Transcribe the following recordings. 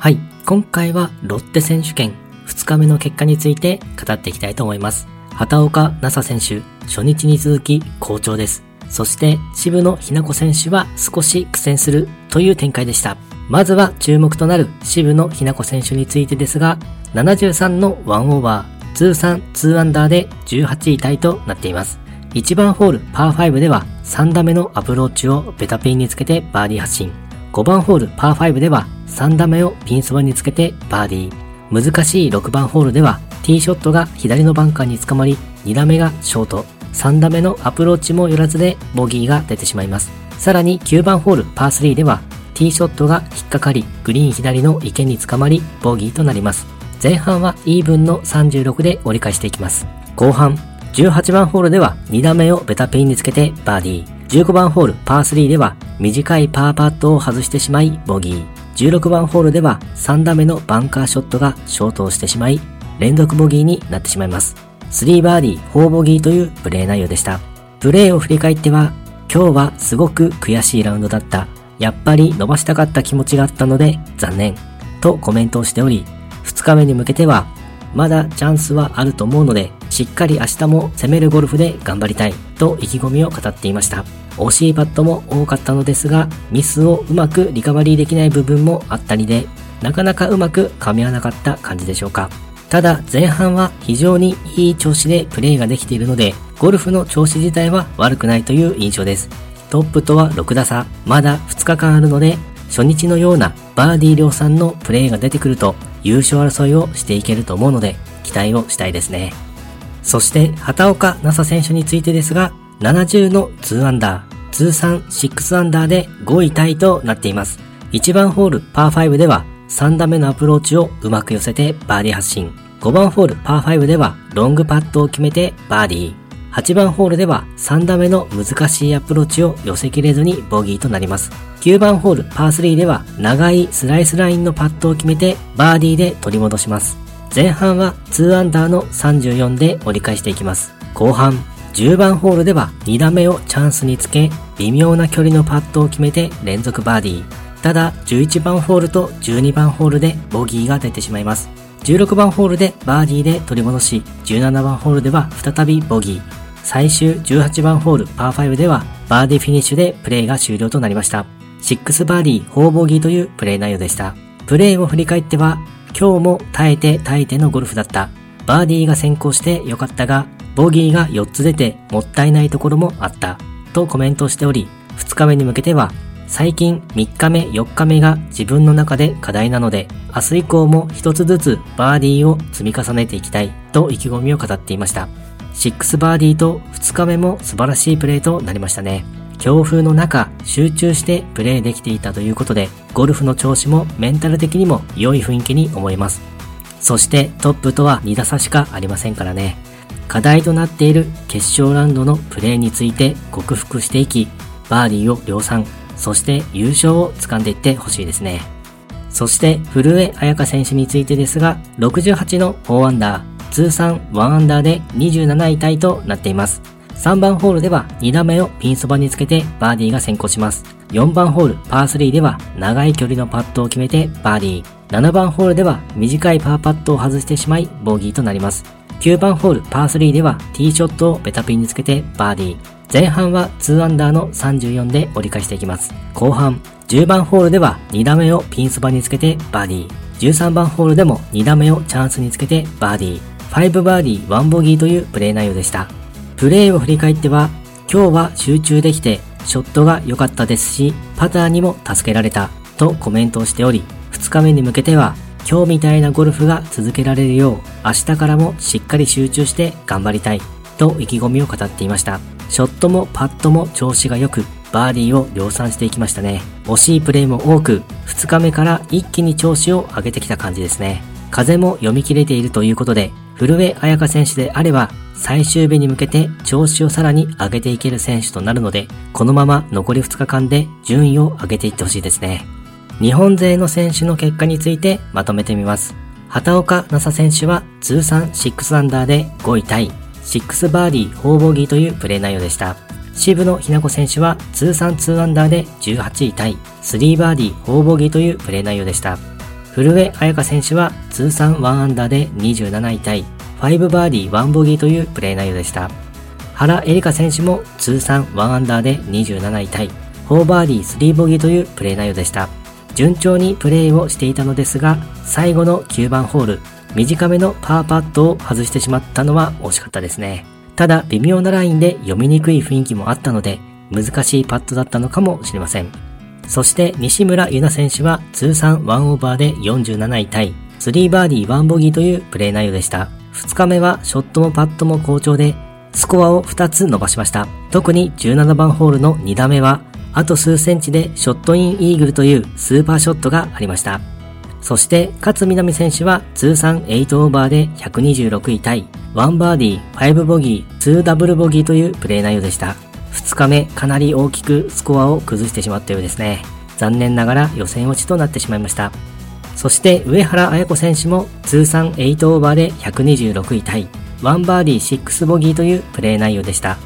はい、今回はロッテ選手権2日目の結果について語っていきたいと思います。畑岡奈紗選手、初日に続き好調です。そして渋野日向子選手は少し苦戦するという展開でした。まずは注目となる渋野日向子選手についてですが、73の1オーバー、通算2アンダーで18位タイとなっています。1番ホールパー5では3打目のアプローチをベタピンにつけてバーディー発進。5番ホールパー5では3打目をピンそばにつけてバーディー。難しい6番ホールではティーショットが左のバンカーにつかまり2打目がショート。3打目のアプローチも寄らずでボギーが出てしまいます。さらに9番ホールパー3ではティーショットが引っかかりグリーン左の池につかまりボギーとなります。前半はイーブンの36で折り返していきます。後半18番ホールでは2打目をベタピンにつけてバーディー。15番ホールパー3では短いパーパットを外してしまいボギー。16番ホールでは3打目のバンカーショットがショートをしてしまい連続ボギーになってしまいます。3バーディー4ボギーというプレー内容でした。プレーを振り返っては今日はすごく悔しいラウンドだった。やっぱり伸ばしたかった気持ちがあったので残念。とコメントをしており、2日目に向けてはまだチャンスはあると思うのでしっかり明日も攻めるゴルフで頑張りたいと意気込みを語っていました。惜しいパットも多かったのですが、ミスをうまくリカバリーできない部分もあったりで、なかなかうまく噛み合わなかった感じでしょうか。ただ前半は非常にいい調子でプレーができているので、ゴルフの調子自体は悪くないという印象です。トップとは6打差、まだ2日間あるので、初日のようなバーディー量産のプレーが出てくると優勝争いをしていけると思うので、期待をしたいですね。そして畑岡奈紗選手についてですが、70の2アンダー、通算6アンダーで5位タイとなっています。1番ホールパー5では3打目のアプローチをうまく寄せてバーディー発進。5番ホールパー5ではロングパットを決めてバーディー。8番ホールでは3打目の難しいアプローチを寄せきれずにボギーとなります。9番ホールパー3では長いスライスラインのパットを決めてバーディーで取り戻します。前半は2アンダーの34で折り返していきます。後半10番ホールでは2打目をチャンスにつけ、微妙な距離のパットを決めて連続バーディー。ただ、11番ホールと12番ホールでボギーが出てしまいます。16番ホールでバーディーで取り戻し、17番ホールでは再びボギー。最終18番ホールパー5ではバーディーフィニッシュでプレーが終了となりました。6バーディー4ボギーというプレー内容でした。プレーを振り返っては、今日も耐えて耐えてのゴルフだった。バーディーが先行してよかったが、ボギーが4つ出てもったいないところもあった。とコメントしており、2日目に向けては、最近3日目4日目が自分の中で課題なので、明日以降も1つずつバーディーを積み重ねていきたいと意気込みを語っていました。6バーディーと2日目も素晴らしいプレーとなりましたね。強風の中、集中してプレーできていたということで、ゴルフの調子もメンタル的にも良い雰囲気に思います。そしてトップとは2打差しかありませんからね。課題となっている決勝ラウンドのプレーについて克服していき、バーディーを量産、そして優勝を掴んでいってほしいですね。そして古江彩香選手についてですが、68の4アンダー、通算1アンダーで27位タイとなっています。3番ホールでは2打目をピンそばにつけてバーディーが先行します。4番ホールパー3では長い距離のパットを決めてバーディー。7番ホールでは短いパーパットを外してしまいボギーとなります。9番ホールパー3ではティーショットをベタピンにつけてバーディー。前半は2アンダーの34で折り返していきます。後半、10番ホールでは2打目をピンそばにつけてバーディー。13番ホールでも2打目をチャンスにつけてバーディー。5バーディー1ボギーというプレー内容でした。プレーを振り返っては、今日は集中できて、ショットが良かったですし、パターにも助けられた、とコメントをしており、2日目に向けては、今日みたいなゴルフが続けられるよう、明日からもしっかり集中して頑張りたい、と意気込みを語っていました。ショットもパットも調子が良く、バーディーを量産していきましたね。惜しいプレーも多く、2日目から一気に調子を上げてきた感じですね。風も読み切れているということで、古江彩佳選手であれば、最終日に向けて調子をさらに上げていける選手となるので、このまま残り2日間で順位を上げていってほしいですね。日本勢の選手の結果についてまとめてみます。畑岡奈紗選手は通算6アンダーで5位タイ、6バーディー4ボギーというプレー内容でした。渋野日向子選手は通算2アンダーで18位タイ、3バーディー4ボギーというプレー内容でした。古江彩香選手は通算1アンダーで27位タイ、5バーディー1ボギーというプレー内容でした。原エリカ選手も通算1アンダーで27位タイ、4バーディー3ボギーというプレー内容でした。順調にプレーをしていたのですが、最後の9番ホール、短めのパーパットを外してしまったのは惜しかったですね。ただ、微妙なラインで読みにくい雰囲気もあったので、難しいパットだったのかもしれません。そして西村優奈選手は通算1オーバーで47位タイ、3バーディー1ボギーというプレー内容でした。2日目はショットもパットも好調で、スコアを2つ伸ばしました。特に17番ホールの2打目は、あと数センチでショットインイーグルというスーパーショットがありました。そして、勝みなみ選手は通算8オーバーで126位タイ、1バーディー、5ボギー、2ダブルボギーというプレー内容でした。2日目、かなり大きくスコアを崩してしまったようですね。残念ながら予選落ちとなってしまいました。そして上原彩子選手も通算8オーバーで126位タイ、1バーディー6ボギーというプレー内容でした。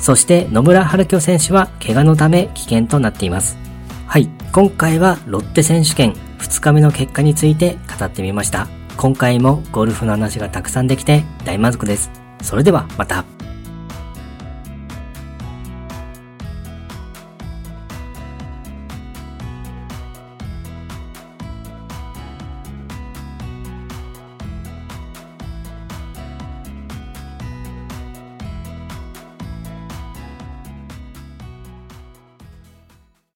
そして野村春樹選手は怪我のため危険となっています。はい、今回はロッテ選手権2日目の結果について語ってみました。今回もゴルフの話がたくさんできて大満足です。それではまた。